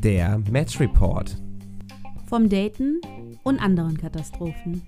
Der Match Report. Vom Daten und anderen Katastrophen.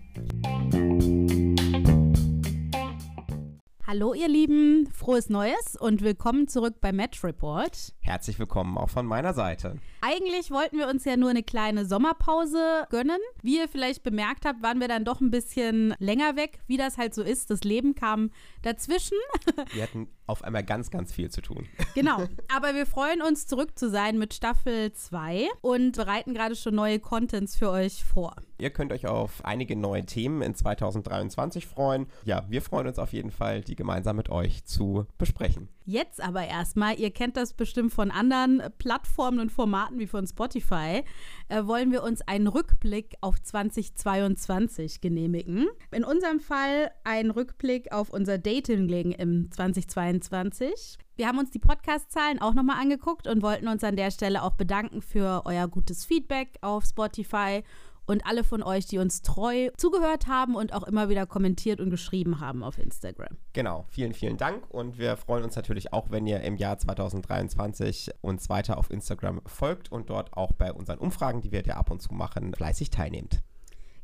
Hallo ihr Lieben, frohes Neues und willkommen zurück bei Match Report. Herzlich willkommen auch von meiner Seite. Eigentlich wollten wir uns ja nur eine kleine Sommerpause gönnen. Wie ihr vielleicht bemerkt habt, waren wir dann doch ein bisschen länger weg, wie das halt so ist. Das Leben kam dazwischen. Wir hatten auf einmal ganz, ganz viel zu tun. Genau, aber wir freuen uns zurück zu sein mit Staffel 2 und bereiten gerade schon neue Contents für euch vor. Ihr könnt euch auf einige neue Themen in 2023 freuen. Ja, wir freuen uns auf jeden Fall, die gemeinsam mit euch zu besprechen. Jetzt aber erstmal, ihr kennt das bestimmt von anderen Plattformen und Formaten wie von Spotify, äh, wollen wir uns einen Rückblick auf 2022 genehmigen. In unserem Fall ein Rückblick auf unser Dating-Leben im 2022. Wir haben uns die Podcast-Zahlen auch nochmal angeguckt und wollten uns an der Stelle auch bedanken für euer gutes Feedback auf Spotify und alle von euch, die uns treu zugehört haben und auch immer wieder kommentiert und geschrieben haben auf Instagram. Genau, vielen, vielen Dank und wir freuen uns natürlich auch, wenn ihr im Jahr 2023 uns weiter auf Instagram folgt und dort auch bei unseren Umfragen, die wir ja ab und zu machen, fleißig teilnehmt.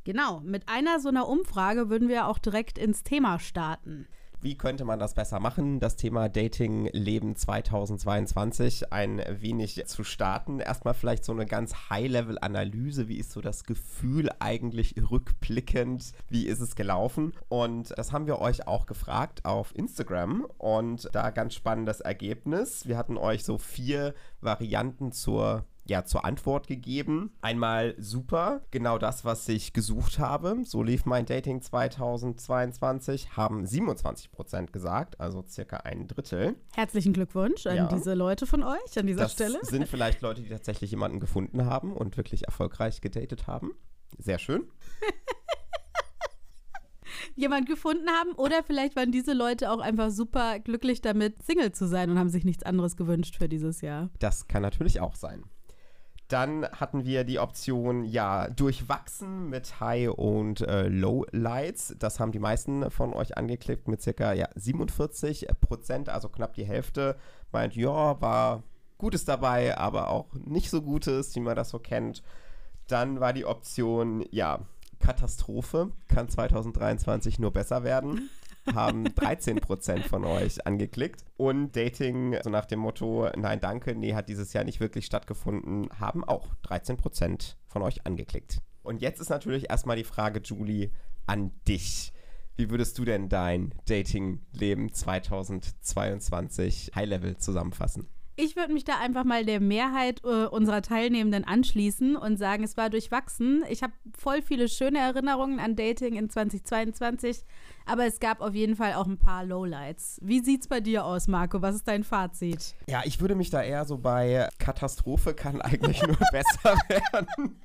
Genau, mit einer so einer Umfrage würden wir auch direkt ins Thema starten. Wie könnte man das besser machen? Das Thema Dating-Leben 2022 ein wenig zu starten. Erstmal vielleicht so eine ganz High-Level-Analyse. Wie ist so das Gefühl eigentlich rückblickend? Wie ist es gelaufen? Und das haben wir euch auch gefragt auf Instagram. Und da ganz spannendes Ergebnis. Wir hatten euch so vier Varianten zur ja, zur Antwort gegeben. Einmal super, genau das, was ich gesucht habe. So lief mein Dating 2022, haben 27% gesagt, also circa ein Drittel. Herzlichen Glückwunsch an ja. diese Leute von euch an dieser das Stelle. sind vielleicht Leute, die tatsächlich jemanden gefunden haben und wirklich erfolgreich gedatet haben. Sehr schön. jemand gefunden haben oder vielleicht waren diese Leute auch einfach super glücklich damit, Single zu sein und haben sich nichts anderes gewünscht für dieses Jahr. Das kann natürlich auch sein. Dann hatten wir die Option, ja, durchwachsen mit High und äh, Low Lights. Das haben die meisten von euch angeklickt mit circa ja, 47 Prozent, also knapp die Hälfte. Meint, ja, war Gutes dabei, aber auch nicht so Gutes, wie man das so kennt. Dann war die Option, ja, Katastrophe, kann 2023 nur besser werden haben 13% von euch angeklickt. Und Dating, so nach dem Motto, nein, danke, nee, hat dieses Jahr nicht wirklich stattgefunden, haben auch 13% von euch angeklickt. Und jetzt ist natürlich erstmal die Frage, Julie, an dich. Wie würdest du denn dein Dating-Leben 2022 High-Level zusammenfassen? Ich würde mich da einfach mal der Mehrheit äh, unserer Teilnehmenden anschließen und sagen, es war durchwachsen. Ich habe voll viele schöne Erinnerungen an Dating in 2022, aber es gab auf jeden Fall auch ein paar Lowlights. Wie sieht's bei dir aus, Marco? Was ist dein Fazit? Ja, ich würde mich da eher so bei Katastrophe kann eigentlich nur besser werden.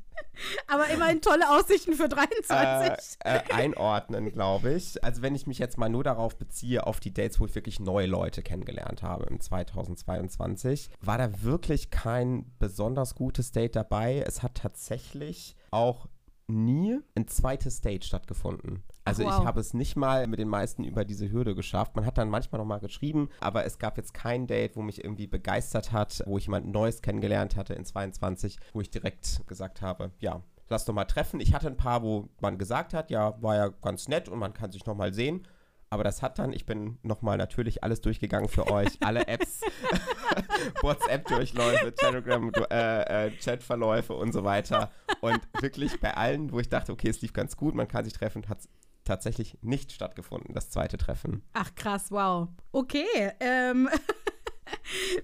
Aber immerhin tolle Aussichten für 23. Äh, äh, einordnen, glaube ich. Also wenn ich mich jetzt mal nur darauf beziehe, auf die Dates, wo ich wirklich neue Leute kennengelernt habe im 2022, war da wirklich kein besonders gutes Date dabei. Es hat tatsächlich auch nie ein zweites Date stattgefunden. Also wow. ich habe es nicht mal mit den meisten über diese Hürde geschafft. Man hat dann manchmal noch mal geschrieben, aber es gab jetzt kein Date, wo mich irgendwie begeistert hat, wo ich jemand Neues kennengelernt hatte in 22, wo ich direkt gesagt habe, ja, lass doch mal treffen. Ich hatte ein paar, wo man gesagt hat, ja, war ja ganz nett und man kann sich noch mal sehen. Aber das hat dann, ich bin nochmal natürlich alles durchgegangen für euch, alle Apps, WhatsApp-Durchläufe, Telegram, äh, äh, und so weiter. Und wirklich bei allen, wo ich dachte, okay, es lief ganz gut, man kann sich treffen, hat es tatsächlich nicht stattgefunden, das zweite Treffen. Ach krass, wow. Okay, ähm.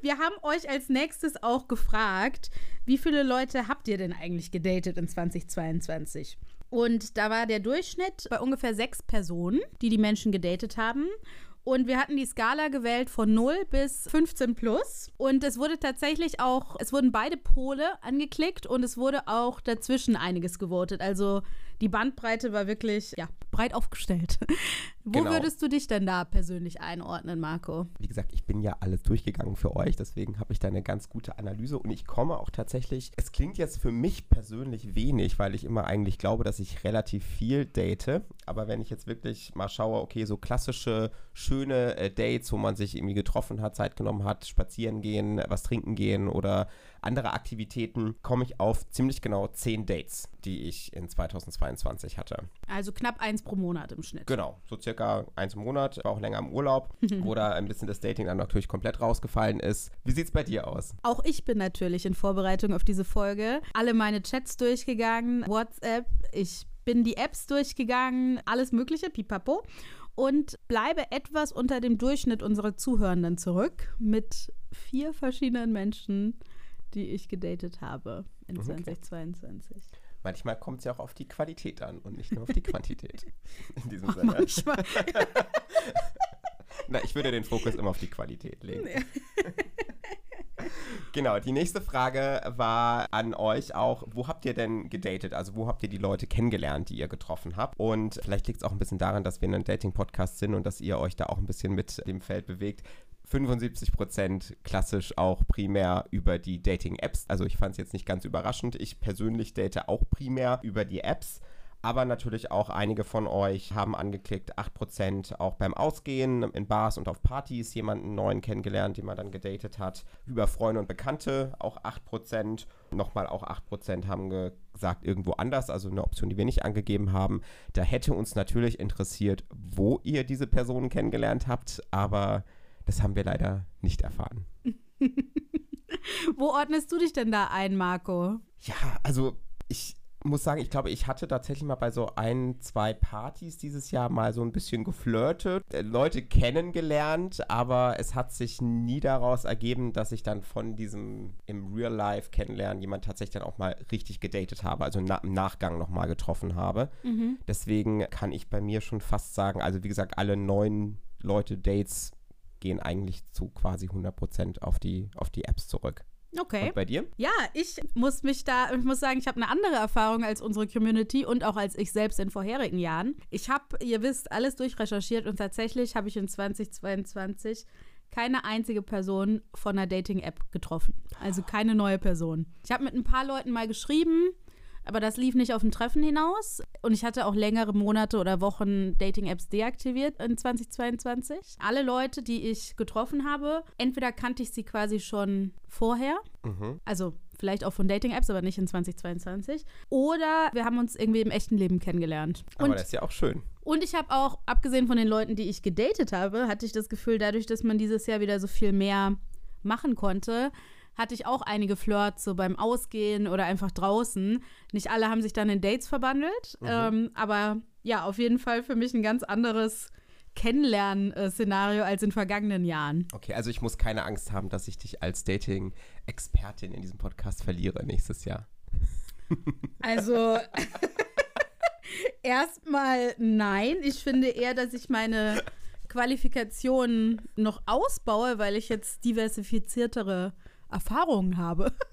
Wir haben euch als nächstes auch gefragt, wie viele Leute habt ihr denn eigentlich gedatet in 2022? Und da war der Durchschnitt bei ungefähr sechs Personen, die die Menschen gedatet haben. Und wir hatten die Skala gewählt von 0 bis 15 plus. Und es wurde tatsächlich auch, es wurden beide Pole angeklickt und es wurde auch dazwischen einiges gewotet. Also die Bandbreite war wirklich, ja, breit aufgestellt. Wo Genau. würdest du dich denn da persönlich einordnen, Marco? Wie gesagt, ich bin ja alles durchgegangen für euch, deswegen habe ich da eine ganz gute Analyse und ich komme auch tatsächlich, es klingt jetzt für mich persönlich wenig, weil ich immer eigentlich glaube, dass ich relativ viel date, aber wenn ich jetzt wirklich mal schaue, okay, so klassische, schöne äh, Dates, wo man sich irgendwie getroffen hat, Zeit genommen hat, spazieren gehen, was trinken gehen oder andere Aktivitäten, komme ich auf ziemlich genau zehn Dates, die ich in 2022 hatte. Also knapp eins pro Monat im Schnitt. Genau, so circa eins im Monat, war auch länger im Urlaub, wo da ein bisschen das Dating dann natürlich komplett rausgefallen ist. Wie sieht's bei dir aus? Auch ich bin natürlich in Vorbereitung auf diese Folge alle meine Chats durchgegangen, WhatsApp, ich bin die Apps durchgegangen, alles Mögliche, pipapo. Und bleibe etwas unter dem Durchschnitt unserer Zuhörenden zurück mit vier verschiedenen Menschen, die ich gedatet habe in Okay. 2022. Manchmal kommt es ja auch auf die Qualität an und nicht nur auf die Quantität. In diesem Sinne. Manchmal. Na, ich würde den Fokus immer auf die Qualität legen. Genau, die nächste Frage war an euch auch, wo habt ihr denn gedatet? Also wo habt ihr die Leute kennengelernt, die ihr getroffen habt? Und vielleicht liegt es auch ein bisschen daran, dass wir in einem Dating-Podcast sind und dass ihr euch da auch ein bisschen mit dem Feld bewegt. 75% klassisch auch primär über die Dating-Apps. Also ich fand es jetzt nicht ganz überraschend. Ich persönlich date auch primär über die Apps. Aber natürlich auch einige von euch haben angeklickt, 8% auch beim Ausgehen, in Bars und auf Partys jemanden neuen kennengelernt, den man dann gedatet hat. Über Freunde und Bekannte auch 8%. Nochmal auch 8% haben gesagt, irgendwo anders, also eine Option, die wir nicht angegeben haben. Da hätte uns natürlich interessiert, wo ihr diese Personen kennengelernt habt, aber das haben wir leider nicht erfahren. Wo ordnest du dich denn da ein, Marco? Ja, also ich muss sagen, ich glaube, ich hatte tatsächlich mal bei so ein, zwei Partys dieses Jahr mal so ein bisschen geflirtet, äh, Leute kennengelernt, aber es hat sich nie daraus ergeben, dass ich dann von diesem im Real Life kennenlernen jemand tatsächlich dann auch mal richtig gedatet habe, also na, im Nachgang nochmal getroffen habe. Deswegen kann ich bei mir schon fast sagen, also wie gesagt, alle neun Leute Dates gehen eigentlich zu quasi 100% auf die, auf die Apps zurück. Okay. Und bei dir? Ja, ich muss mich da, ich muss sagen, ich habe eine andere Erfahrung als unsere Community und auch als ich selbst in vorherigen Jahren. Ich habe, ihr wisst, alles durchrecherchiert und tatsächlich habe ich in 2022 keine einzige Person von einer Dating-App getroffen. Also keine neue Person. Ich habe mit ein paar Leuten mal geschrieben, aber das lief nicht auf ein Treffen hinaus. Und ich hatte auch längere Monate oder Wochen Dating-Apps deaktiviert in 2022. Alle Leute, die ich getroffen habe, entweder kannte ich sie quasi schon vorher, Mhm. also vielleicht auch von Dating-Apps, aber nicht in 2022. Oder wir haben uns irgendwie im echten Leben kennengelernt. Aber Und, das ist ja auch schön. und ich habe auch, abgesehen von den Leuten, die ich gedatet habe, hatte ich das Gefühl, dadurch, dass man dieses Jahr wieder so viel mehr machen konnte, hatte ich auch einige Flirts so beim Ausgehen oder einfach draußen. Nicht alle haben sich dann in Dates verbandelt, ähm, aber ja, auf jeden Fall für mich ein ganz anderes Kennenlernen-Szenario als in vergangenen Jahren. Okay, also ich muss keine Angst haben, dass ich dich als Dating-Expertin in diesem Podcast verliere nächstes Jahr. Also erstmal nein. Ich finde eher, dass ich meine Qualifikationen noch ausbaue, weil ich jetzt diversifiziertere Erfahrungen habe.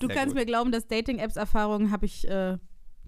Du Sehr kannst gut. mir glauben, dass Dating-Apps-Erfahrungen habe ich äh,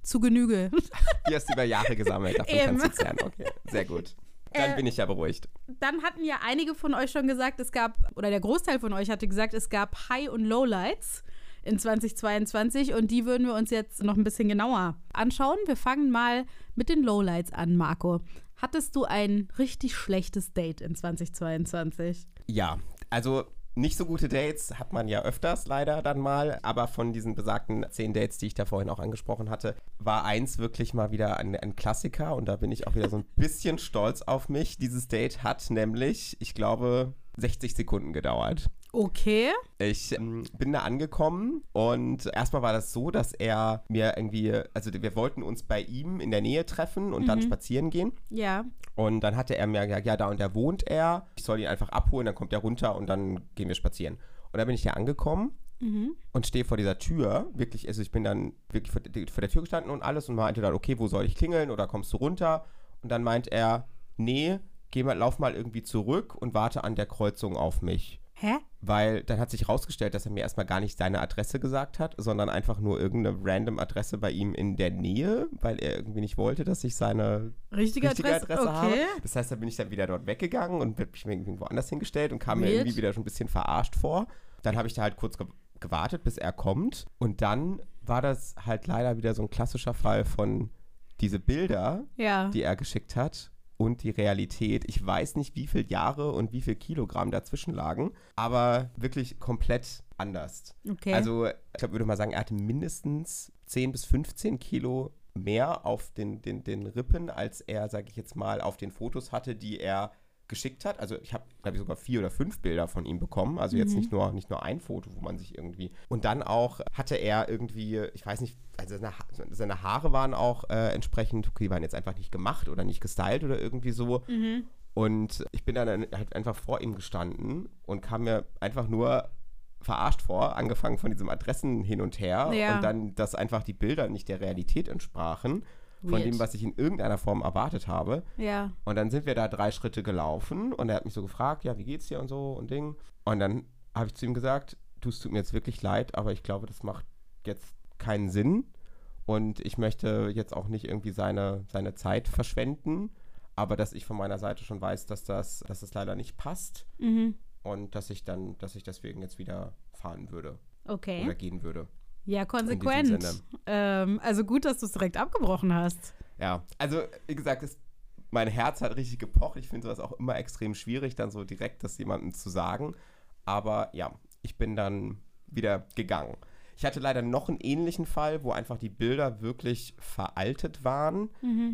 zu Genüge. Die hast du über Jahre gesammelt, davon Eben. kannst du zehren. Okay, sehr gut. Dann Äh, bin ich ja beruhigt. Dann hatten ja einige von euch schon gesagt, es gab, oder der Großteil von euch hatte gesagt, es gab High- und Lowlights in 2022 und die würden wir uns jetzt noch ein bisschen genauer anschauen. Wir fangen mal mit den Lowlights an, Marco. Hattest du ein richtig schlechtes Date in 2022? Ja, also nicht so gute Dates hat man ja öfters leider dann mal, aber von diesen besagten zehn Dates, die ich da vorhin auch angesprochen hatte, war eins wirklich mal wieder ein, ein Klassiker und da bin ich auch wieder so ein bisschen stolz auf mich. Dieses Date hat nämlich, ich glaube, 60 Sekunden gedauert. Okay. Ich ähm, bin da angekommen und erstmal war das so, dass er mir irgendwie, also wir wollten uns bei ihm in der Nähe treffen und dann spazieren gehen. Ja. Und dann hatte er mir gesagt, ja, da und da wohnt er. Ich soll ihn einfach abholen, dann kommt er runter und dann gehen wir spazieren. Und dann bin ich hier angekommen und stehe vor dieser Tür. Wirklich, also ich bin dann wirklich vor, der- vor der Tür gestanden und alles und meinte dann, okay, wo soll ich klingeln oder kommst du runter? Und dann meint er, nee, geh mal, lauf mal irgendwie zurück und warte an der Kreuzung auf mich. Hä? Weil dann hat sich rausgestellt, dass er mir erstmal gar nicht seine Adresse gesagt hat, sondern einfach nur irgendeine random Adresse bei ihm in der Nähe, weil er irgendwie nicht wollte, dass ich seine Richtige, richtige Adresse? Adresse, habe. okay. Das heißt, da bin ich dann wieder dort weggegangen und hab mich mir irgendwo anders hingestellt und kam mir Weird. irgendwie wieder schon ein bisschen verarscht vor. Dann habe ich da halt kurz ge gewartet, bis er kommt. Und dann war das halt leider wieder so ein klassischer Fall von diese Bilder, Ja. die er geschickt hat und die Realität. Ich weiß nicht, wie viele Jahre und wie viel Kilogramm dazwischen lagen, aber wirklich komplett anders. Okay. Also, ich glaube, würde mal sagen, er hatte mindestens 10 bis 15 Kilo mehr auf den, den, den Rippen, als er, sage ich jetzt mal, auf den Fotos hatte, die er geschickt hat. Also ich habe, glaube ich, sogar vier oder fünf Bilder von ihm bekommen. Also jetzt nicht nur, nicht nur ein Foto, wo man sich irgendwie. Und dann auch hatte er irgendwie, ich weiß nicht, also seine, Ha- seine Haare waren auch äh, entsprechend, okay, die waren jetzt einfach nicht gemacht oder nicht gestylt oder irgendwie so. Und ich bin dann halt einfach vor ihm gestanden und kam mir einfach nur verarscht vor, angefangen von diesem Adressen hin und her Ja. und dann, dass einfach die Bilder nicht der Realität entsprachen, von dem, was ich in irgendeiner Form erwartet habe. ja. Und dann sind wir da drei Schritte gelaufen und er hat mich so gefragt, ja, wie geht's dir und so und Ding. Und dann habe ich zu ihm gesagt, du, es tut mir jetzt wirklich leid, aber ich glaube, das macht jetzt keinen Sinn. Und ich möchte jetzt auch nicht irgendwie seine, seine Zeit verschwenden, aber dass ich von meiner Seite schon weiß, dass das, dass das leider nicht passt Mhm. und dass ich dann, dass ich deswegen jetzt wieder fahren würde Okay. oder gehen würde. Ja, konsequent. Ähm, also gut, dass du es direkt abgebrochen hast. Ja, also wie gesagt, es, mein Herz hat richtig gepocht. Ich finde sowas auch immer extrem schwierig, dann so direkt das jemandem zu sagen. Aber ja, ich bin dann wieder gegangen. Ich hatte leider noch einen ähnlichen Fall, wo einfach die Bilder wirklich veraltet waren.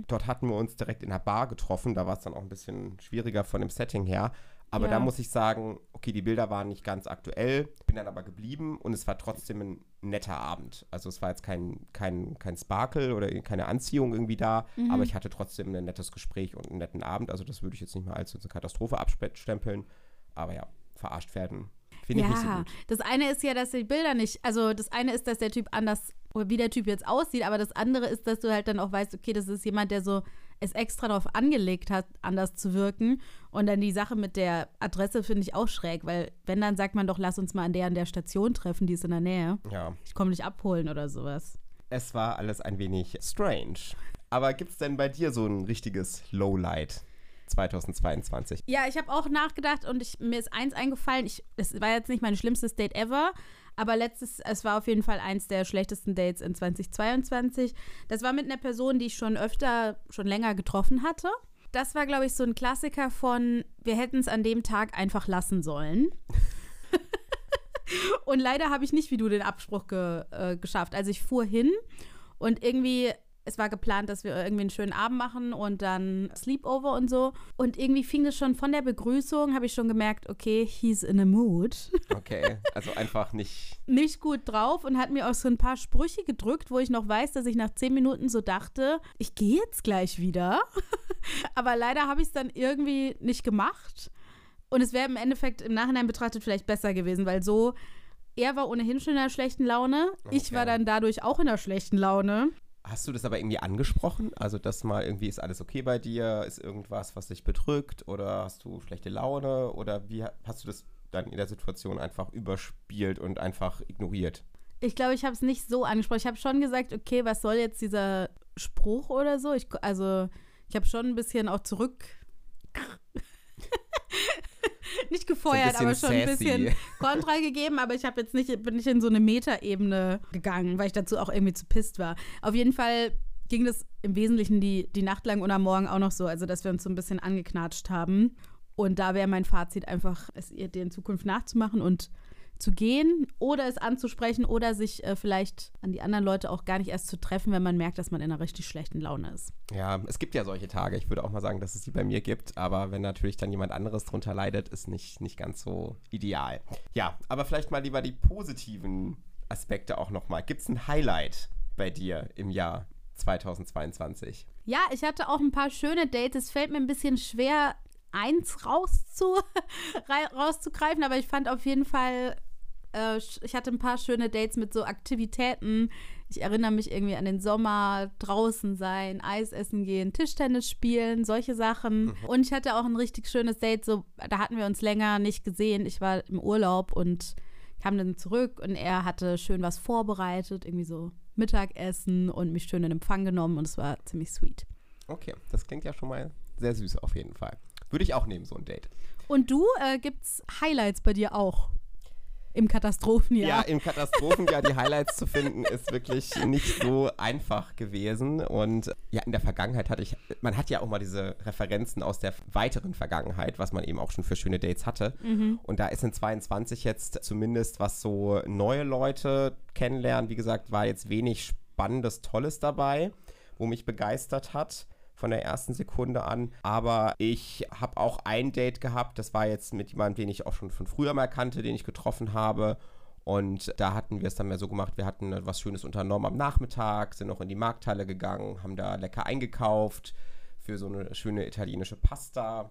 Dort hatten wir uns direkt in der Bar getroffen. Da war es dann auch ein bisschen schwieriger von dem Setting her. Aber Ja. da muss ich sagen, okay, die Bilder waren nicht ganz aktuell, bin dann aber geblieben und es war trotzdem ein netter Abend. Also es war jetzt kein, kein, kein Sparkle oder keine Anziehung irgendwie da, aber ich hatte trotzdem ein nettes Gespräch und einen netten Abend. Also das würde ich jetzt nicht mal als eine Katastrophe abstempeln. Aber ja, verarscht werden. Finde ich nicht so Ja, gut. das eine ist ja, dass die Bilder nicht, also das eine ist, dass der Typ anders, oder wie der Typ jetzt aussieht, aber das andere ist, dass du halt dann auch weißt, okay, das ist jemand, der so es extra darauf angelegt hat, anders zu wirken. Und dann die Sache mit der Adresse finde ich auch schräg, weil wenn, dann sagt man doch, lass uns mal an der an der Station treffen, die ist in der Nähe. Ja, Ich komme dich abholen oder sowas. es war alles ein wenig strange. Aber gibt es denn bei dir so ein richtiges Lowlight 2022? Ja, ich habe auch nachgedacht und ich, mir ist eins eingefallen. Ich, das war jetzt nicht mein schlimmstes Date ever, aber letztes, es war auf jeden Fall eins der schlechtesten Dates in 2022. Das war mit einer Person, die ich schon öfter, schon länger getroffen hatte. Das war, glaube ich, so ein Klassiker von, wir hätten es an dem Tag einfach lassen sollen. und leider habe ich nicht wie du den Abspruch ge, äh, geschafft. Also ich fuhr hin und irgendwie, es war geplant, dass wir irgendwie einen schönen Abend machen und dann Sleepover und so. Und irgendwie fing das schon von der Begrüßung, habe ich schon gemerkt, okay, he's in a mood. Okay, also einfach nicht. Nicht gut drauf und hat mir auch so ein paar Sprüche gedrückt, wo ich noch weiß, dass ich nach zehn Minuten so dachte, ich gehe jetzt gleich wieder. Aber leider habe ich es dann irgendwie nicht gemacht. Und es wäre im Endeffekt im Nachhinein betrachtet vielleicht besser gewesen, weil so, er war ohnehin schon in einer schlechten Laune. Ich Okay. war dann dadurch auch in einer schlechten Laune. Hast du das aber irgendwie angesprochen? Also, dass mal irgendwie ist alles okay bei dir? Ist irgendwas, was dich bedrückt? Oder hast du schlechte Laune? Oder wie ha- hast du das dann in der Situation einfach überspielt und einfach ignoriert? Ich glaube, ich habe es nicht so angesprochen. Ich habe schon gesagt, okay, was soll jetzt dieser Spruch oder so? Ich, also, ich habe schon ein bisschen auch zurück. nicht gefeuert, So ein aber schon ein sassy. bisschen Kontra gegeben, aber ich habe jetzt nicht, bin nicht in so eine Metaebene gegangen, weil ich dazu auch irgendwie zu pisst war. Auf jeden Fall ging das im Wesentlichen die, die Nacht lang und am Morgen auch noch so, also dass wir uns so ein bisschen angeknatscht haben. Und da wäre mein Fazit einfach, es ihr in Zukunft nachzumachen und zu gehen oder es anzusprechen oder sich äh, vielleicht an die anderen Leute auch gar nicht erst zu treffen, wenn man merkt, dass man in einer richtig schlechten Laune ist. Ja, es gibt ja solche Tage. Ich würde auch mal sagen, dass es die bei mir gibt. Aber wenn natürlich dann jemand anderes drunter leidet, ist nicht, nicht ganz so ideal. Ja, aber vielleicht mal lieber die positiven Aspekte auch nochmal. Gibt es ein Highlight bei dir im Jahr 2022? Ja, ich hatte auch ein paar schöne Dates. Es fällt mir ein bisschen schwer, eins rauszu rei- rauszugreifen, aber ich fand auf jeden Fall Äh, ich hatte ein paar schöne Dates mit so Aktivitäten. Ich erinnere mich irgendwie an den Sommer, draußen sein, Eis essen gehen, Tischtennis spielen, solche Sachen. Mhm. Und ich hatte auch ein richtig schönes Date. So, da hatten wir uns länger nicht gesehen. Ich war im Urlaub und kam dann zurück und er hatte schön was vorbereitet, irgendwie so Mittagessen und mich schön in Empfang genommen und es war ziemlich sweet. Okay, das klingt ja schon mal sehr süß auf jeden Fall. Würde ich auch nehmen, so ein Date. Und du, äh, es Highlights bei dir auch? Im Katastrophenjahr. Ja, im Katastrophenjahr die Highlights zu finden, ist wirklich nicht so einfach gewesen. Und ja, in der Vergangenheit hatte ich, man hat ja auch mal diese Referenzen aus der weiteren Vergangenheit, was man eben auch schon für schöne Dates hatte. Mhm. Und da ist in 22 jetzt zumindest, was so neue Leute kennenlernen, wie gesagt, war jetzt wenig Spannendes, Tolles dabei, wo mich begeistert hat von der ersten Sekunde an. Aber ich habe auch ein Date gehabt, das war jetzt mit jemandem, den ich auch schon von früher mal kannte, den ich getroffen habe. Und da hatten wir es dann mehr so gemacht, wir hatten was Schönes unternommen am Nachmittag, sind noch in die Markthalle gegangen, haben da lecker eingekauft für so eine schöne italienische Pasta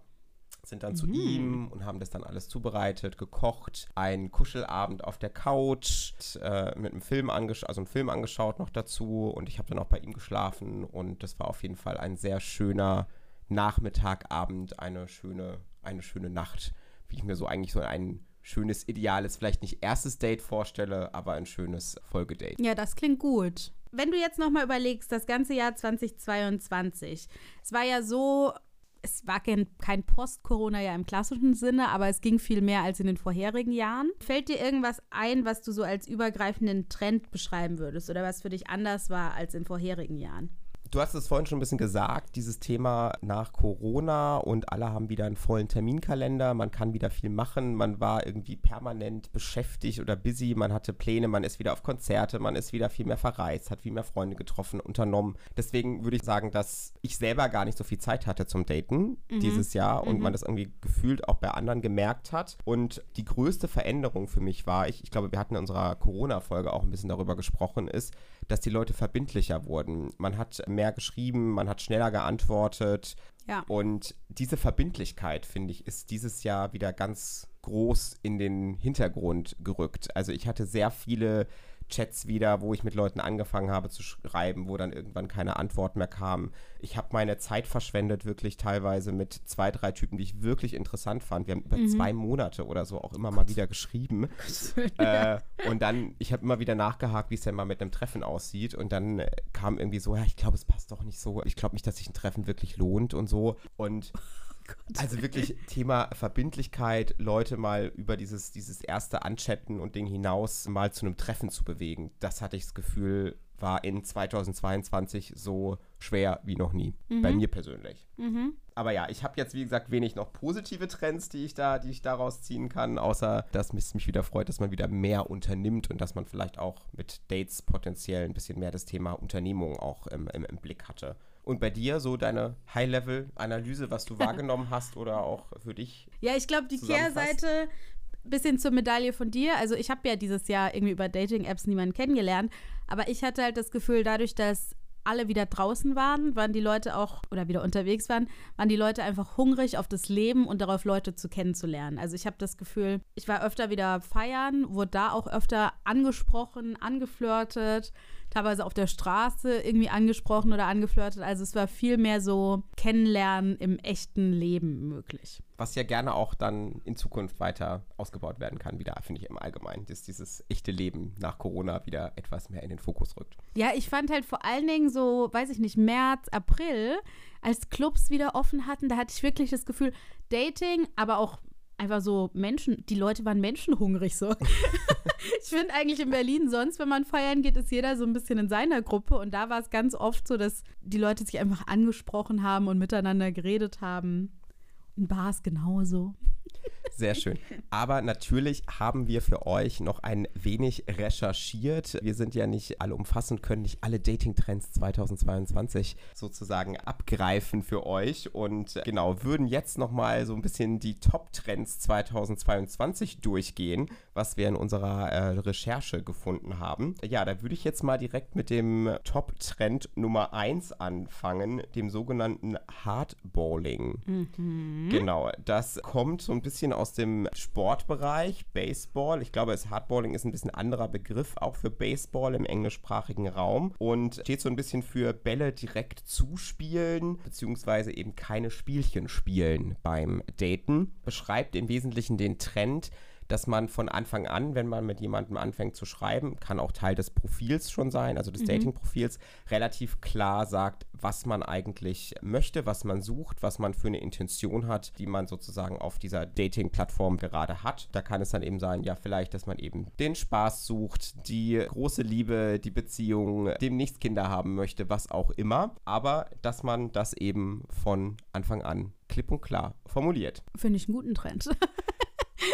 sind dann mhm. zu ihm und haben das dann alles zubereitet, gekocht, einen Kuschelabend auf der Couch äh, mit einem Film angeschaut, also einen Film angeschaut noch dazu und ich habe dann auch bei ihm geschlafen und das war auf jeden Fall ein sehr schöner Nachmittag, Abend, eine schöne, eine schöne Nacht, wie ich mir so eigentlich so ein schönes, ideales, vielleicht nicht erstes Date vorstelle, aber ein schönes Folgedate. Ja, das klingt gut. Wenn du jetzt nochmal überlegst, das ganze Jahr 2022, es war ja so es war kein, Post-Corona ja im klassischen Sinne, aber es ging viel mehr als in den vorherigen Jahren. Fällt dir irgendwas ein, was du so als übergreifenden Trend beschreiben würdest oder was für dich anders war als in vorherigen Jahren? Du hast es vorhin schon ein bisschen gesagt, dieses Thema nach Corona und alle haben wieder einen vollen Terminkalender, man kann wieder viel machen, man war irgendwie permanent beschäftigt oder busy, man hatte Pläne, man ist wieder auf Konzerte, man ist wieder viel mehr verreist, hat viel mehr Freunde getroffen, unternommen. Deswegen würde ich sagen, dass ich selber gar nicht so viel Zeit hatte zum Daten mhm. dieses Jahr und mhm. man das irgendwie gefühlt auch bei anderen gemerkt hat. Und die größte Veränderung für mich war, ich, ich glaube, wir hatten in unserer Corona-Folge auch ein bisschen darüber gesprochen, ist, dass die Leute verbindlicher wurden. Man hat mehr geschrieben, man hat schneller geantwortet. Ja. Und diese Verbindlichkeit, finde ich, ist dieses Jahr wieder ganz groß in den Hintergrund gerückt. Also ich hatte sehr viele Chats wieder, wo ich mit Leuten angefangen habe zu schreiben, wo dann irgendwann keine Antwort mehr kam. Ich habe meine Zeit verschwendet, wirklich teilweise mit zwei, drei Typen, die ich wirklich interessant fand. Wir haben über mhm. zwei Monate oder so auch immer mal wieder geschrieben. äh, und dann, ich habe immer wieder nachgehakt, wie es denn mal mit einem Treffen aussieht. Und dann äh, kam irgendwie so, ja, ich glaube, es passt doch nicht so. Ich glaube nicht, dass sich ein Treffen wirklich lohnt und so. Und Gott. Also wirklich Thema Verbindlichkeit, Leute mal über dieses, dieses erste Anchatten und Ding hinaus mal zu einem Treffen zu bewegen. Das hatte ich das Gefühl, war in 2022 so schwer wie noch nie. Mhm. Bei mir persönlich. Mhm. Aber ja, ich habe jetzt, wie gesagt, wenig noch positive Trends, die ich da, die ich daraus ziehen kann, außer dass es mich wieder freut, dass man wieder mehr unternimmt und dass man vielleicht auch mit Dates potenziell ein bisschen mehr das Thema Unternehmung auch im, im, im Blick hatte. Und bei dir so deine High-Level-Analyse, was du wahrgenommen hast oder auch für dich? Ja, ich glaube, die Kehrseite, bisschen zur Medaille von dir. Also ich habe ja dieses Jahr irgendwie über Dating-Apps niemanden kennengelernt, aber ich hatte halt das Gefühl, dadurch, dass alle wieder draußen waren, waren die Leute auch, oder wieder unterwegs waren, waren die Leute einfach hungrig auf das Leben und darauf, Leute zu kennenzulernen. Also ich habe das Gefühl, ich war öfter wieder feiern, wurde da auch öfter angesprochen, angeflirtet teilweise auf der Straße irgendwie angesprochen oder angeflirtet. Also es war viel mehr so Kennenlernen im echten Leben möglich. Was ja gerne auch dann in Zukunft weiter ausgebaut werden kann, wieder, finde ich im Allgemeinen, dass dieses echte Leben nach Corona wieder etwas mehr in den Fokus rückt. Ja, ich fand halt vor allen Dingen so, weiß ich nicht, März, April, als Clubs wieder offen hatten, da hatte ich wirklich das Gefühl, Dating, aber auch einfach so Menschen, die Leute waren menschenhungrig so. ich finde eigentlich in Berlin sonst, wenn man feiern geht, ist jeder so ein bisschen in seiner Gruppe und da war es ganz oft so, dass die Leute sich einfach angesprochen haben und miteinander geredet haben. In Bars genauso. Sehr schön. Aber natürlich haben wir für euch noch ein wenig recherchiert. Wir sind ja nicht alle umfassend, können nicht alle Dating-Trends 2022 sozusagen abgreifen für euch. Und genau, würden jetzt nochmal so ein bisschen die Top-Trends 2022 durchgehen, was wir in unserer äh, Recherche gefunden haben. Ja, da würde ich jetzt mal direkt mit dem Top-Trend Nummer 1 anfangen, dem sogenannten Hardballing. Mhm. Mhm. Genau, das kommt so ein bisschen aus dem Sportbereich, Baseball. Ich glaube, es Hardballing ist ein bisschen anderer Begriff auch für Baseball im englischsprachigen Raum und steht so ein bisschen für Bälle direkt zuspielen, beziehungsweise eben keine Spielchen spielen beim Daten. Beschreibt im Wesentlichen den Trend, dass man von Anfang an, wenn man mit jemandem anfängt zu schreiben, kann auch Teil des Profils schon sein, also des mhm. Dating-Profils, relativ klar sagt, was man eigentlich möchte, was man sucht, was man für eine Intention hat, die man sozusagen auf dieser Dating-Plattform gerade hat. Da kann es dann eben sein, ja, vielleicht, dass man eben den Spaß sucht, die große Liebe, die Beziehung, demnächst Kinder haben möchte, was auch immer. Aber dass man das eben von Anfang an klipp und klar formuliert. Finde ich einen guten Trend.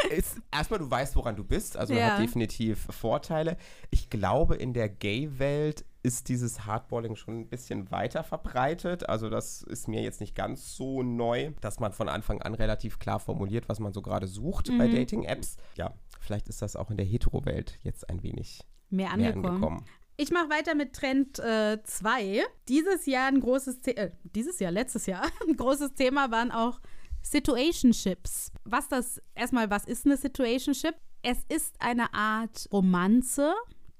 ist erstmal, du weißt, woran du bist, also ja. hat definitiv Vorteile. Ich glaube, in der Gay-Welt ist dieses Hardballing schon ein bisschen weiter verbreitet. Also das ist mir jetzt nicht ganz so neu, dass man von Anfang an relativ klar formuliert, was man so gerade sucht mhm. bei Dating-Apps. Ja, vielleicht ist das auch in der Hetero-Welt jetzt ein wenig mehr angekommen. Mehr angekommen. Ich mache weiter mit Trend 2. Äh, dieses Jahr ein großes Thema, äh, dieses Jahr, letztes Jahr, ein großes Thema waren auch Situationships. Was das, erstmal, was ist eine Situationship? Es ist eine Art Romanze,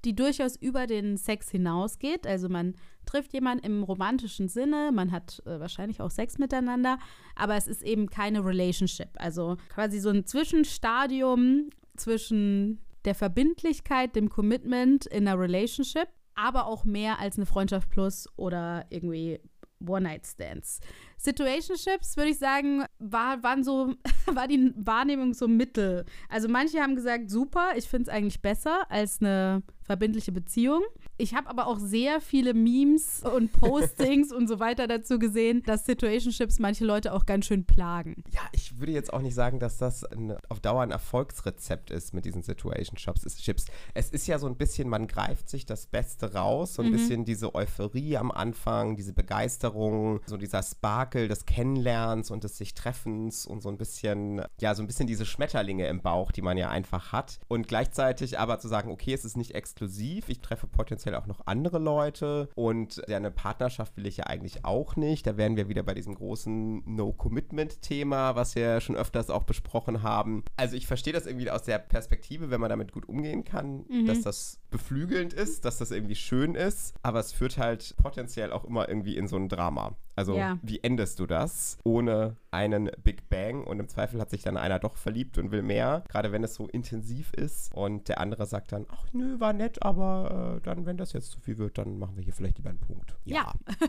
die durchaus über den Sex hinausgeht. Also man trifft jemanden im romantischen Sinne, man hat äh, wahrscheinlich auch Sex miteinander, aber es ist eben keine Relationship. Also quasi so ein Zwischenstadium zwischen der Verbindlichkeit, dem Commitment in einer Relationship, aber auch mehr als eine Freundschaft plus oder irgendwie One-Night-Stands. Situationships, würde ich sagen, war, waren so, war die Wahrnehmung so mittel. Also manche haben gesagt, super, ich finde es eigentlich besser als eine verbindliche Beziehung. Ich habe aber auch sehr viele Memes und Postings und so weiter dazu gesehen, dass Situationships manche Leute auch ganz schön plagen. Ja, ich würde jetzt auch nicht sagen, dass das ein, auf Dauer ein Erfolgsrezept ist mit diesen Situationships. Es ist ja so ein bisschen, man greift sich das Beste raus, so ein mhm. bisschen diese Euphorie am Anfang, diese Begeisterung, so dieser Sparkle des Kennenlernens und des sich Treffens und so ein bisschen, ja, so ein bisschen diese Schmetterlinge im Bauch, die man ja einfach hat. Und gleichzeitig aber zu sagen, okay, es ist nicht exklusiv exklusiv. Ich treffe potenziell auch noch andere Leute und ja, eine Partnerschaft will ich ja eigentlich auch nicht. Da wären wir wieder bei diesem großen No-Commitment-Thema, was wir schon öfters auch besprochen haben. Also ich verstehe das irgendwie aus der Perspektive, wenn man damit gut umgehen kann, mhm. dass das beflügelnd ist, dass das irgendwie schön ist, aber es führt halt potenziell auch immer irgendwie in so ein Drama. Also, ja. wie endest du das ohne einen Big Bang? Und im Zweifel hat sich dann einer doch verliebt und will mehr, gerade wenn es so intensiv ist. Und der andere sagt dann: Ach, nö, war nett, aber äh, dann, wenn das jetzt zu viel wird, dann machen wir hier vielleicht lieber einen Punkt. Ja. ja.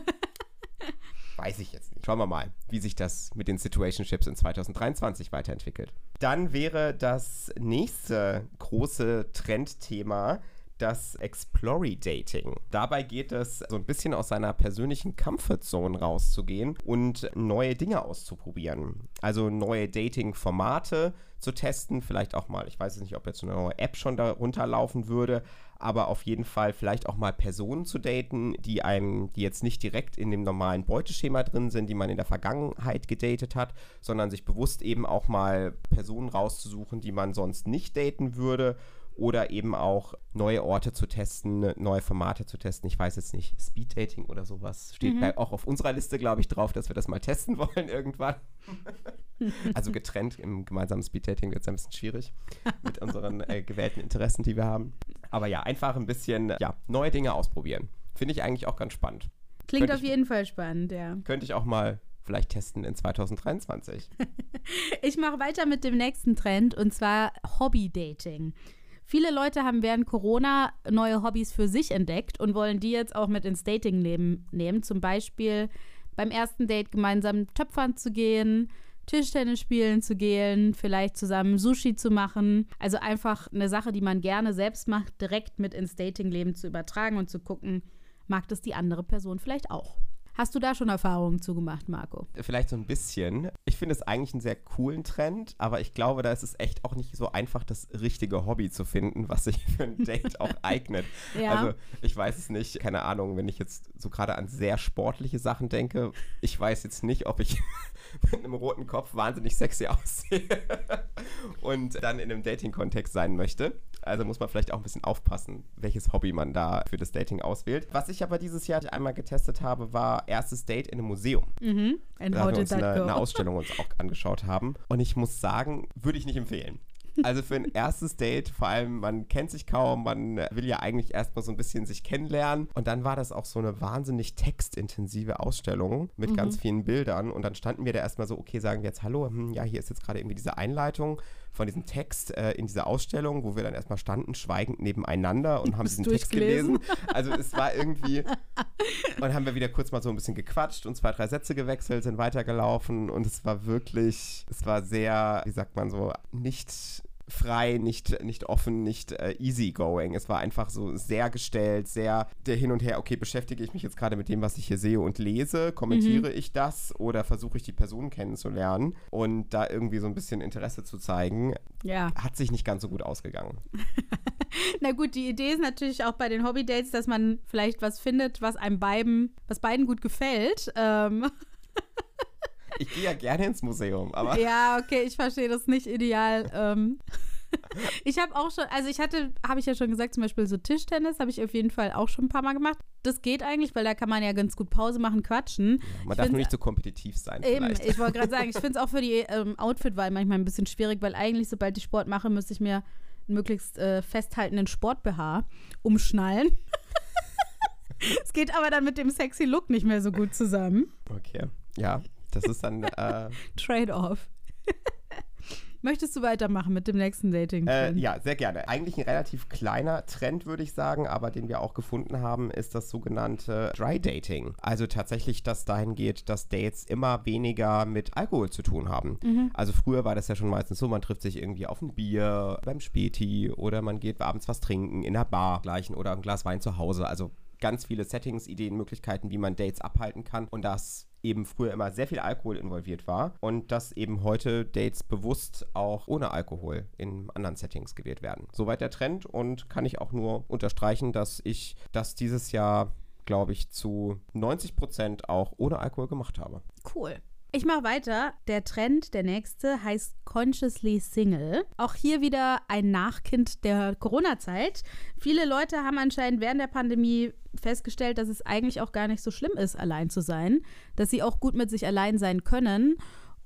Weiß ich jetzt nicht. Schauen wir mal, wie sich das mit den Situationships in 2023 weiterentwickelt. Dann wäre das nächste große Trendthema das Explory Dating. Dabei geht es so ein bisschen aus seiner persönlichen Comfortzone rauszugehen und neue Dinge auszuprobieren. Also neue Dating-Formate zu testen, vielleicht auch mal, ich weiß nicht, ob jetzt eine neue App schon darunter laufen würde, aber auf jeden Fall vielleicht auch mal Personen zu daten, die einem, die jetzt nicht direkt in dem normalen Beuteschema drin sind, die man in der Vergangenheit gedatet hat, sondern sich bewusst eben auch mal Personen rauszusuchen, die man sonst nicht daten würde oder eben auch neue Orte zu testen, neue Formate zu testen. Ich weiß jetzt nicht, Speed Dating oder sowas steht mhm. auch auf unserer Liste, glaube ich, drauf, dass wir das mal testen wollen irgendwann. also getrennt im gemeinsamen Speed Dating wird es ein bisschen schwierig mit unseren äh, gewählten Interessen, die wir haben. Aber ja, einfach ein bisschen ja, neue Dinge ausprobieren. Finde ich eigentlich auch ganz spannend. Klingt könnte auf ich, jeden Fall spannend, ja. Könnte ich auch mal vielleicht testen in 2023. ich mache weiter mit dem nächsten Trend und zwar Hobby-Dating. Viele Leute haben während Corona neue Hobbys für sich entdeckt und wollen die jetzt auch mit ins Dating nehmen. nehmen. Zum Beispiel beim ersten Date gemeinsam töpfern zu gehen, Tischtennis spielen zu gehen, vielleicht zusammen Sushi zu machen. Also einfach eine Sache, die man gerne selbst macht, direkt mit ins Datingleben zu übertragen und zu gucken, mag das die andere Person vielleicht auch. Hast du da schon Erfahrungen zugemacht, Marco? Vielleicht so ein bisschen. Ich finde es eigentlich einen sehr coolen Trend, aber ich glaube, da ist es echt auch nicht so einfach, das richtige Hobby zu finden, was sich für ein Date auch eignet. Ja. Also ich weiß es nicht, keine Ahnung, wenn ich jetzt so gerade an sehr sportliche Sachen denke, ich weiß jetzt nicht, ob ich mit einem roten Kopf wahnsinnig sexy aussehe und dann in einem Dating-Kontext sein möchte. Also muss man vielleicht auch ein bisschen aufpassen, welches Hobby man da für das Dating auswählt. Was ich aber dieses Jahr einmal getestet habe, war erstes Date in einem Museum. Mhm. And Da wir uns eine, eine Ausstellung uns auch angeschaut haben. Und ich muss sagen, würde ich nicht empfehlen. Also für ein erstes Date, vor allem, man kennt sich kaum, man will ja eigentlich erstmal so ein bisschen sich kennenlernen. Und dann war das auch so eine wahnsinnig textintensive Ausstellung mit Mhm. ganz vielen Bildern. Und dann standen wir da erstmal so, okay, sagen wir jetzt Hallo, hm, ja, hier ist jetzt gerade irgendwie diese Einleitung von diesem Text äh, in dieser Ausstellung, wo wir dann erstmal standen, schweigend nebeneinander und haben diesen Text gelesen. Also es war irgendwie. Und dann haben wir wieder kurz mal so ein bisschen gequatscht und zwei, drei Sätze gewechselt, sind weitergelaufen und es war wirklich, es war sehr, wie sagt man so, nicht frei, nicht, nicht offen, nicht äh, easygoing. Es war einfach so sehr gestellt, sehr der Hin und Her, okay, beschäftige ich mich jetzt gerade mit dem, was ich hier sehe und lese, kommentiere ich das oder versuche ich die Person kennenzulernen und da irgendwie so ein bisschen Interesse zu zeigen, Ja. hat sich nicht ganz so gut ausgegangen. Na gut, die Idee ist natürlich auch bei den Hobbydates, dass man vielleicht was findet, was einem beiden, was beiden gut gefällt. Ähm, Ich gehe ja gerne ins Museum, aber ja, okay, ich verstehe das nicht ideal. Ähm, ich habe auch schon, also ich hatte, habe ich ja schon gesagt, zum Beispiel so Tischtennis habe ich auf jeden Fall auch schon ein paar Mal gemacht. Das geht eigentlich, weil da kann man ja ganz gut Pause machen, quatschen. man Ich darf nur nicht so kompetitiv sein Eben, vielleicht. ich wollte gerade sagen, ich finde es auch für die ähm, Outfitwahl manchmal ein bisschen schwierig, weil eigentlich, sobald ich Sport mache, müsste ich mir einen möglichst äh, festhaltenden Sport-BH umschnallen. Es geht aber dann mit dem sexy Look nicht mehr so gut zusammen. Okay, ja, das ist dann äh, Trade-off. Möchtest du weitermachen mit dem nächsten dating Äh, ja, sehr gerne. Eigentlich ein relativ kleiner Trend, würde ich sagen, aber den wir auch gefunden haben, ist das sogenannte Dry Dating. Also tatsächlich, dass dahin geht, dass Dates immer weniger mit Alkohol zu tun haben. Also früher war das ja schon meistens so, man trifft sich irgendwie auf ein Bier beim Späti oder man geht abends was trinken in einer Bar gleichen oder ein Glas Wein zu Hause. Also ganz viele Settings, Ideen, Möglichkeiten, wie man Dates abhalten kann und das eben früher immer sehr viel Alkohol involviert war und dass eben heute Dates bewusst auch ohne Alkohol in anderen Settings gewählt werden. Soweit der Trend und kann ich auch nur unterstreichen, dass ich das dieses Jahr, glaube ich, zu 90 Prozent auch ohne Alkohol gemacht habe. Cool. Ich mache weiter. Der Trend, der nächste, heißt Consciously Single. Auch hier wieder ein Nachkind der Corona-Zeit. Viele Leute haben anscheinend während der Pandemie festgestellt, dass es eigentlich auch gar nicht so schlimm ist, allein zu sein. Dass sie auch gut mit sich allein sein können.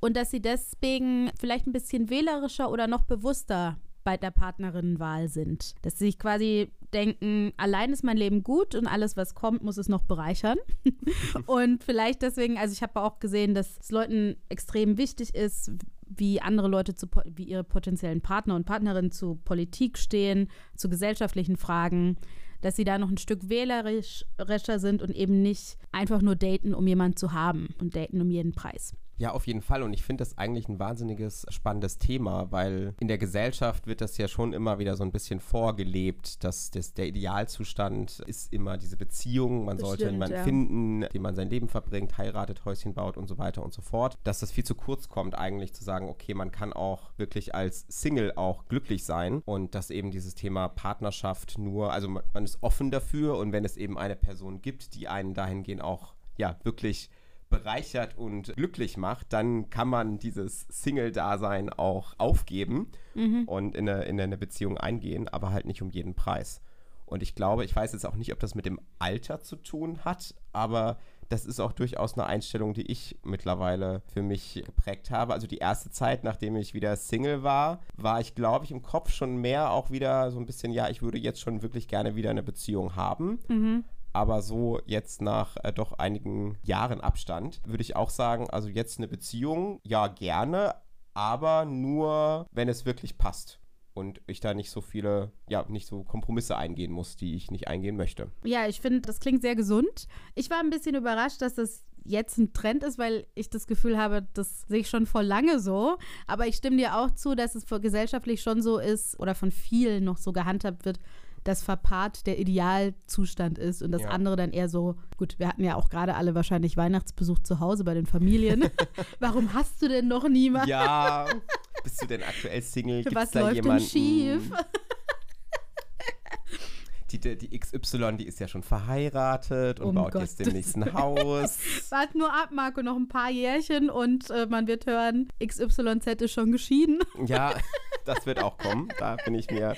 Und dass sie deswegen vielleicht ein bisschen wählerischer oder noch bewusster bei der Partnerinnenwahl sind. Dass sie sich quasi denken, allein ist mein Leben gut und alles, was kommt, muss es noch bereichern. und vielleicht deswegen, also ich habe auch gesehen, dass es Leuten extrem wichtig ist, wie andere Leute zu, wie ihre potenziellen Partner und Partnerinnen zu Politik stehen, zu gesellschaftlichen Fragen, dass sie da noch ein Stück wählerischer sind und eben nicht einfach nur daten, um jemanden zu haben und daten um jeden Preis. Ja, auf jeden Fall. Und ich finde das eigentlich ein wahnsinniges spannendes Thema, weil in der Gesellschaft wird das ja schon immer wieder so ein bisschen vorgelebt, dass das, der Idealzustand ist immer diese Beziehung. Man Das sollte stimmt, jemanden ja. finden, dem man sein Leben verbringt, heiratet, Häuschen baut und so weiter und so fort. Dass das viel zu kurz kommt, eigentlich zu sagen, okay, man kann auch wirklich als Single auch glücklich sein und dass eben dieses Thema Partnerschaft nur, also man, man ist offen dafür und wenn es eben eine Person gibt, die einen dahingehend auch, ja, wirklich bereichert und glücklich macht, dann kann man dieses Single-Dasein auch aufgeben und in eine, in eine Beziehung eingehen, aber halt nicht um jeden Preis. Und ich glaube, ich weiß jetzt auch nicht, ob das mit dem Alter zu tun hat, aber das ist auch durchaus eine Einstellung, die ich mittlerweile für mich geprägt habe. Also die erste Zeit, nachdem ich wieder Single war, war ich, glaube ich, im Kopf schon mehr auch wieder so ein bisschen, ja, ich würde jetzt schon wirklich gerne wieder eine Beziehung haben. Aber so jetzt nach äh, doch einigen Jahren Abstand würde ich auch sagen, also jetzt eine Beziehung, ja gerne, aber nur, wenn es wirklich passt. Und ich da nicht so viele, ja, nicht so Kompromisse eingehen muss, die ich nicht eingehen möchte. Ja, ich finde, das klingt sehr gesund. Ich war ein bisschen überrascht, dass das jetzt ein Trend ist, weil ich das Gefühl habe, das sehe ich schon vor lange so. Aber ich stimme dir auch zu, dass es gesellschaftlich schon so ist oder von vielen noch so gehandhabt wird, dass verpaart der Idealzustand ist und das Ja. andere dann eher so, gut, wir hatten ja auch gerade alle wahrscheinlich Weihnachtsbesuch zu Hause bei den Familien. Warum hast du denn noch niemanden? Ja, bist du denn aktuell Single? Gibt's Was da läuft denn jemanden? schief? Die, die, XY, die ist ja schon verheiratet und Um baut jetzt Gottes demnächst ein Haus. Wart nur ab, Marco, noch ein paar Jährchen und äh, man wird hören, XYZ ist schon geschieden. Ja, das wird auch kommen. Da bin ich mir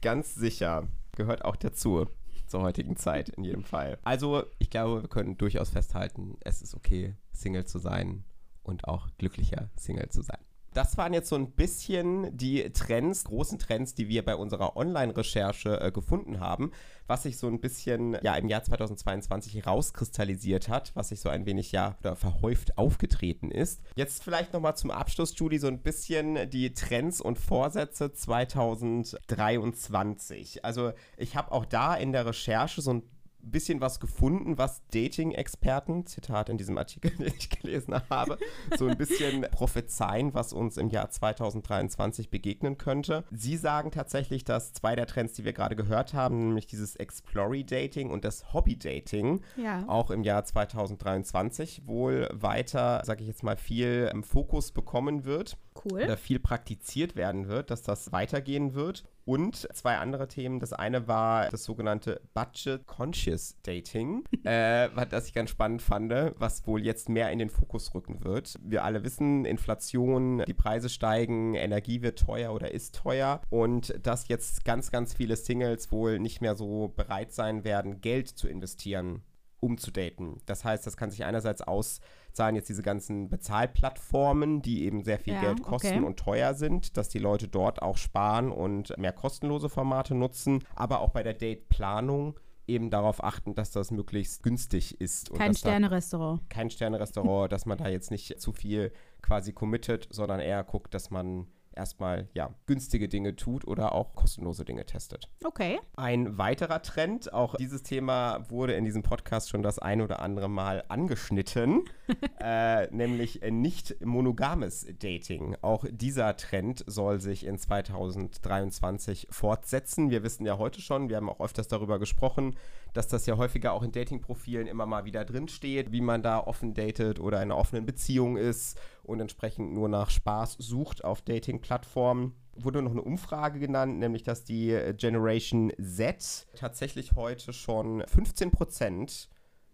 ganz sicher. Gehört auch dazu. zur heutigen Zeit in jedem Fall. Also, ich glaube, wir können durchaus festhalten, es ist okay, Single zu sein und auch glücklicher Single zu sein. Das waren jetzt so ein bisschen die Trends, großen Trends, die wir bei unserer Online-Recherche äh, gefunden haben, was sich so ein bisschen ja im Jahr 2022 rauskristallisiert hat, was sich so ein wenig ja oder verhäuft aufgetreten ist. Jetzt vielleicht nochmal zum Abschluss, Judy, so ein bisschen die Trends und Vorsätze 2023. Also ich habe auch da in der Recherche so ein bisschen was gefunden, was Dating-Experten, Zitat in diesem Artikel, den ich gelesen habe, so ein bisschen prophezeien, was uns im Jahr 2023 begegnen könnte. Sie sagen tatsächlich, dass zwei der Trends, die wir gerade gehört haben, nämlich dieses Explory-Dating und das Hobby-Dating, ja. auch im Jahr 2023 wohl weiter, sage ich jetzt mal, viel im Fokus bekommen wird. Cool. Oder viel praktiziert werden wird, dass das weitergehen wird. Und zwei andere Themen. Das eine war das sogenannte Budget Conscious Dating, äh, was ich ganz spannend fand, was wohl jetzt mehr in den Fokus rücken wird. Wir alle wissen, Inflation, die Preise steigen, Energie wird teuer oder ist teuer und dass jetzt ganz, ganz viele Singles wohl nicht mehr so bereit sein werden, Geld zu investieren um zu daten. Das heißt, das kann sich einerseits auszahlen, jetzt diese ganzen Bezahlplattformen, die eben sehr viel ja, Geld kosten okay. und teuer sind, dass die Leute dort auch sparen und mehr kostenlose Formate nutzen, aber auch bei der Dateplanung eben darauf achten, dass das möglichst günstig ist. Kein Sterne-Restaurant. Kein Sterne-Restaurant, dass man da jetzt nicht zu viel quasi committet, sondern eher guckt, dass man erstmal ja günstige Dinge tut oder auch kostenlose Dinge testet. Okay. Ein weiterer Trend, auch dieses Thema wurde in diesem Podcast schon das ein oder andere Mal angeschnitten, äh, nämlich nicht monogames Dating. Auch dieser Trend soll sich in 2023 fortsetzen. Wir wissen ja heute schon, wir haben auch öfters darüber gesprochen, dass das ja häufiger auch in Dating-Profilen immer mal wieder drinsteht, wie man da offen datet oder in einer offenen Beziehung ist und entsprechend nur nach Spaß sucht auf Dating-Plattformen. Wurde noch eine Umfrage genannt, nämlich dass die Generation Z tatsächlich heute schon 15 Prozent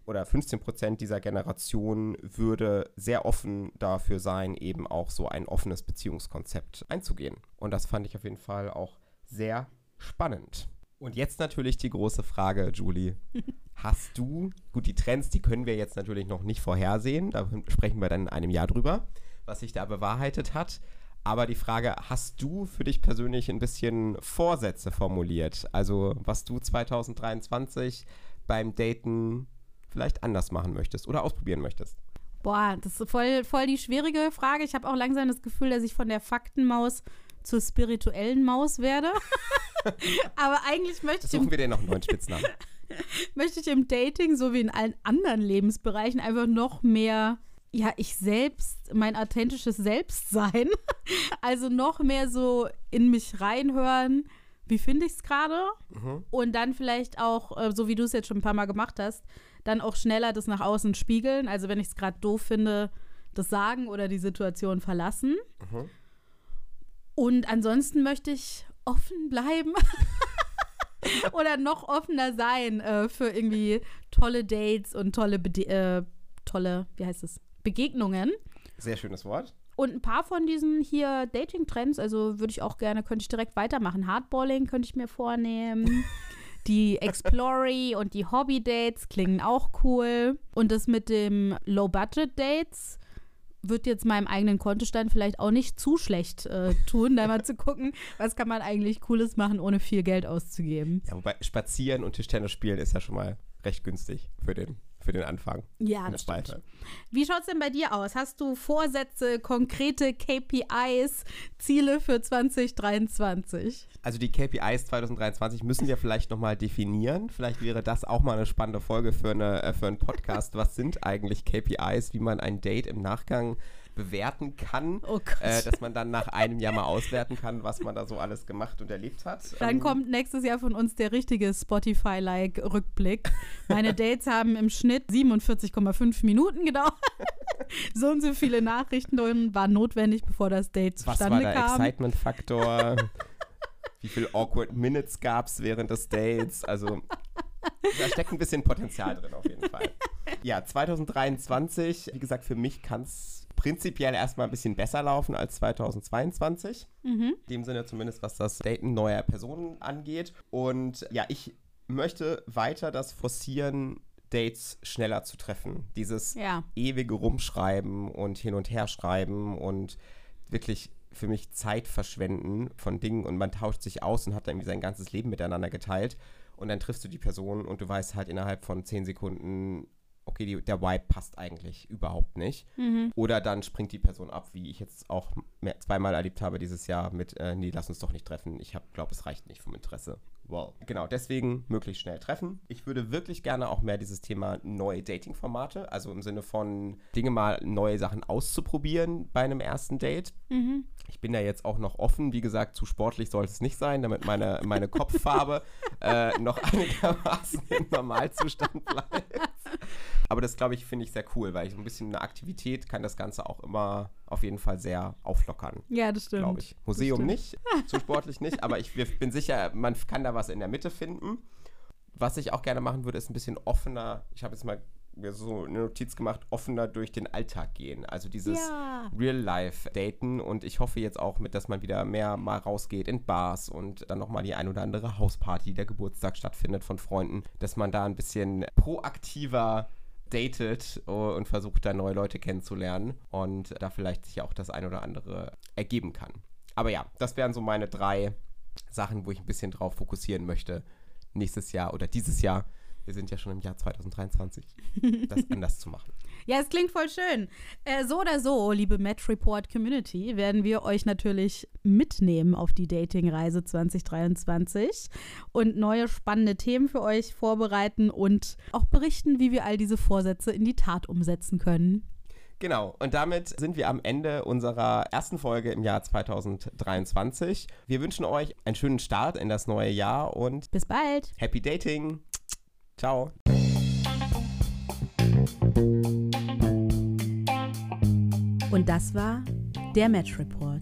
oder 15 Prozent dieser Generation würde sehr offen dafür sein, eben auch so ein offenes Beziehungskonzept einzugehen. Und das fand ich auf jeden Fall auch sehr spannend. Und jetzt natürlich die große Frage, Julie. Hast du, gut, die Trends, die können wir jetzt natürlich noch nicht vorhersehen, da sprechen wir dann in einem Jahr drüber, was sich da bewahrheitet hat. Aber die Frage, hast du für dich persönlich ein bisschen Vorsätze formuliert? Also, was du 2023 beim Daten vielleicht anders machen möchtest oder ausprobieren möchtest? Boah, das ist voll, voll die schwierige Frage. Ich habe auch langsam das Gefühl, dass ich von der Faktenmaus zur spirituellen Maus werde. Aber eigentlich möchte ich. Suchen wir dir noch einen neuen Spitznamen. möchte ich im Dating, so wie in allen anderen Lebensbereichen, einfach noch mehr, ja, ich selbst, mein authentisches Selbst sein. also noch mehr so in mich reinhören. Wie finde ich es gerade? Mhm. Und dann vielleicht auch, äh, so wie du es jetzt schon ein paar Mal gemacht hast, dann auch schneller das nach außen spiegeln. Also wenn ich es gerade doof finde, das sagen oder die Situation verlassen. Mhm. Und ansonsten möchte ich offen bleiben. Oder noch offener sein äh, für irgendwie tolle Dates und tolle, Bede äh, tolle, wie heißt es, Begegnungen. Sehr schönes Wort. Und ein paar von diesen hier Dating-Trends, also würde ich auch gerne, könnte ich direkt weitermachen. Hardballing könnte ich mir vornehmen. Die Explory und die Hobby-Dates klingen auch cool. Und das mit dem Low-Budget-Dates wird jetzt meinem eigenen Kontostand vielleicht auch nicht zu schlecht äh, tun, da mal zu gucken, was kann man eigentlich Cooles machen, ohne viel Geld auszugeben. Ja, wobei Spazieren und Tischtennis spielen ist ja schon mal recht günstig für den für den Anfang. Ja, das stimmt. Wie schaut es denn bei dir aus? Hast du Vorsätze, konkrete KPIs, Ziele für 2023? Also die KPIs 2023 müssen wir vielleicht nochmal definieren. Vielleicht wäre das auch mal eine spannende Folge für, eine, äh, für einen Podcast. Was sind eigentlich KPIs, wie man ein Date im Nachgang bewerten kann, oh äh, dass man dann nach einem Jahr mal auswerten kann, was man da so alles gemacht und erlebt hat. Dann ähm, kommt nächstes Jahr von uns der richtige Spotify-like Rückblick. Meine Dates haben im Schnitt 47,5 Minuten gedauert. so und so viele Nachrichten waren notwendig, bevor das Date zustande kam. Was war der Excitement-Faktor? Wie viele awkward Minutes gab es während des Dates? Also da steckt ein bisschen Potenzial drin auf jeden Fall. Ja, 2023, wie gesagt, für mich kann es prinzipiell erstmal ein bisschen besser laufen als 2022. Mhm. In dem Sinne zumindest, was das Daten neuer Personen angeht. Und ja, ich möchte weiter das forcieren, Dates schneller zu treffen. Dieses Ja. ewige Rumschreiben und hin und her schreiben und wirklich für mich Zeit verschwenden von Dingen und man tauscht sich aus und hat dann irgendwie sein ganzes Leben miteinander geteilt und dann triffst du die Person und du weißt halt innerhalb von zehn Sekunden, okay, die, der Vibe passt eigentlich überhaupt nicht. Mhm. Oder dann springt die Person ab, wie ich jetzt auch mehr, zweimal erlebt habe dieses Jahr mit, äh, nee, lass uns doch nicht treffen. Ich glaube, es reicht nicht vom Interesse. Wow. Genau, deswegen möglichst schnell treffen. Ich würde wirklich gerne auch mehr dieses Thema neue Dating-Formate, also im Sinne von Dinge mal neue Sachen auszuprobieren bei einem ersten Date. Mhm. Ich bin da jetzt auch noch offen. Wie gesagt, zu sportlich sollte es nicht sein, damit meine, meine Kopffarbe äh, noch einigermaßen im Normalzustand bleibt. Aber das, glaube ich, finde ich sehr cool, weil ich so ein bisschen eine Aktivität kann das Ganze auch immer auf jeden Fall sehr auflockern, Ja, das stimmt. glaube ich. Museum stimmt. nicht, zu sportlich nicht, aber ich bin sicher, man kann da was in der Mitte finden. Was ich auch gerne machen würde, ist ein bisschen offener. Ich habe jetzt mal mir so eine Notiz gemacht, offener durch den Alltag gehen. Also dieses Ja. Real-Life-Daten und ich hoffe jetzt auch mit, dass man wieder mehr mal rausgeht in Bars und dann nochmal die ein oder andere Hausparty, der Geburtstag stattfindet von Freunden, dass man da ein bisschen proaktiver datet und versucht da neue Leute kennenzulernen und da vielleicht sich auch das ein oder andere ergeben kann. Aber ja, das wären so meine drei Sachen, wo ich ein bisschen drauf fokussieren möchte nächstes Jahr oder dieses Jahr. Wir sind ja schon im Jahr 2023, das anders zu machen. Ja, es klingt voll schön. Äh, so oder so, liebe Match Report Community, werden wir euch natürlich mitnehmen auf die Dating-Reise 2023 und neue spannende Themen für euch vorbereiten und auch berichten, wie wir all diese Vorsätze in die Tat umsetzen können. Genau, und damit sind wir am Ende unserer ersten Folge im Jahr 2023. Wir wünschen euch einen schönen Start in das neue Jahr und Bis bald. Happy Dating. Ciao. Und das war der Match Report.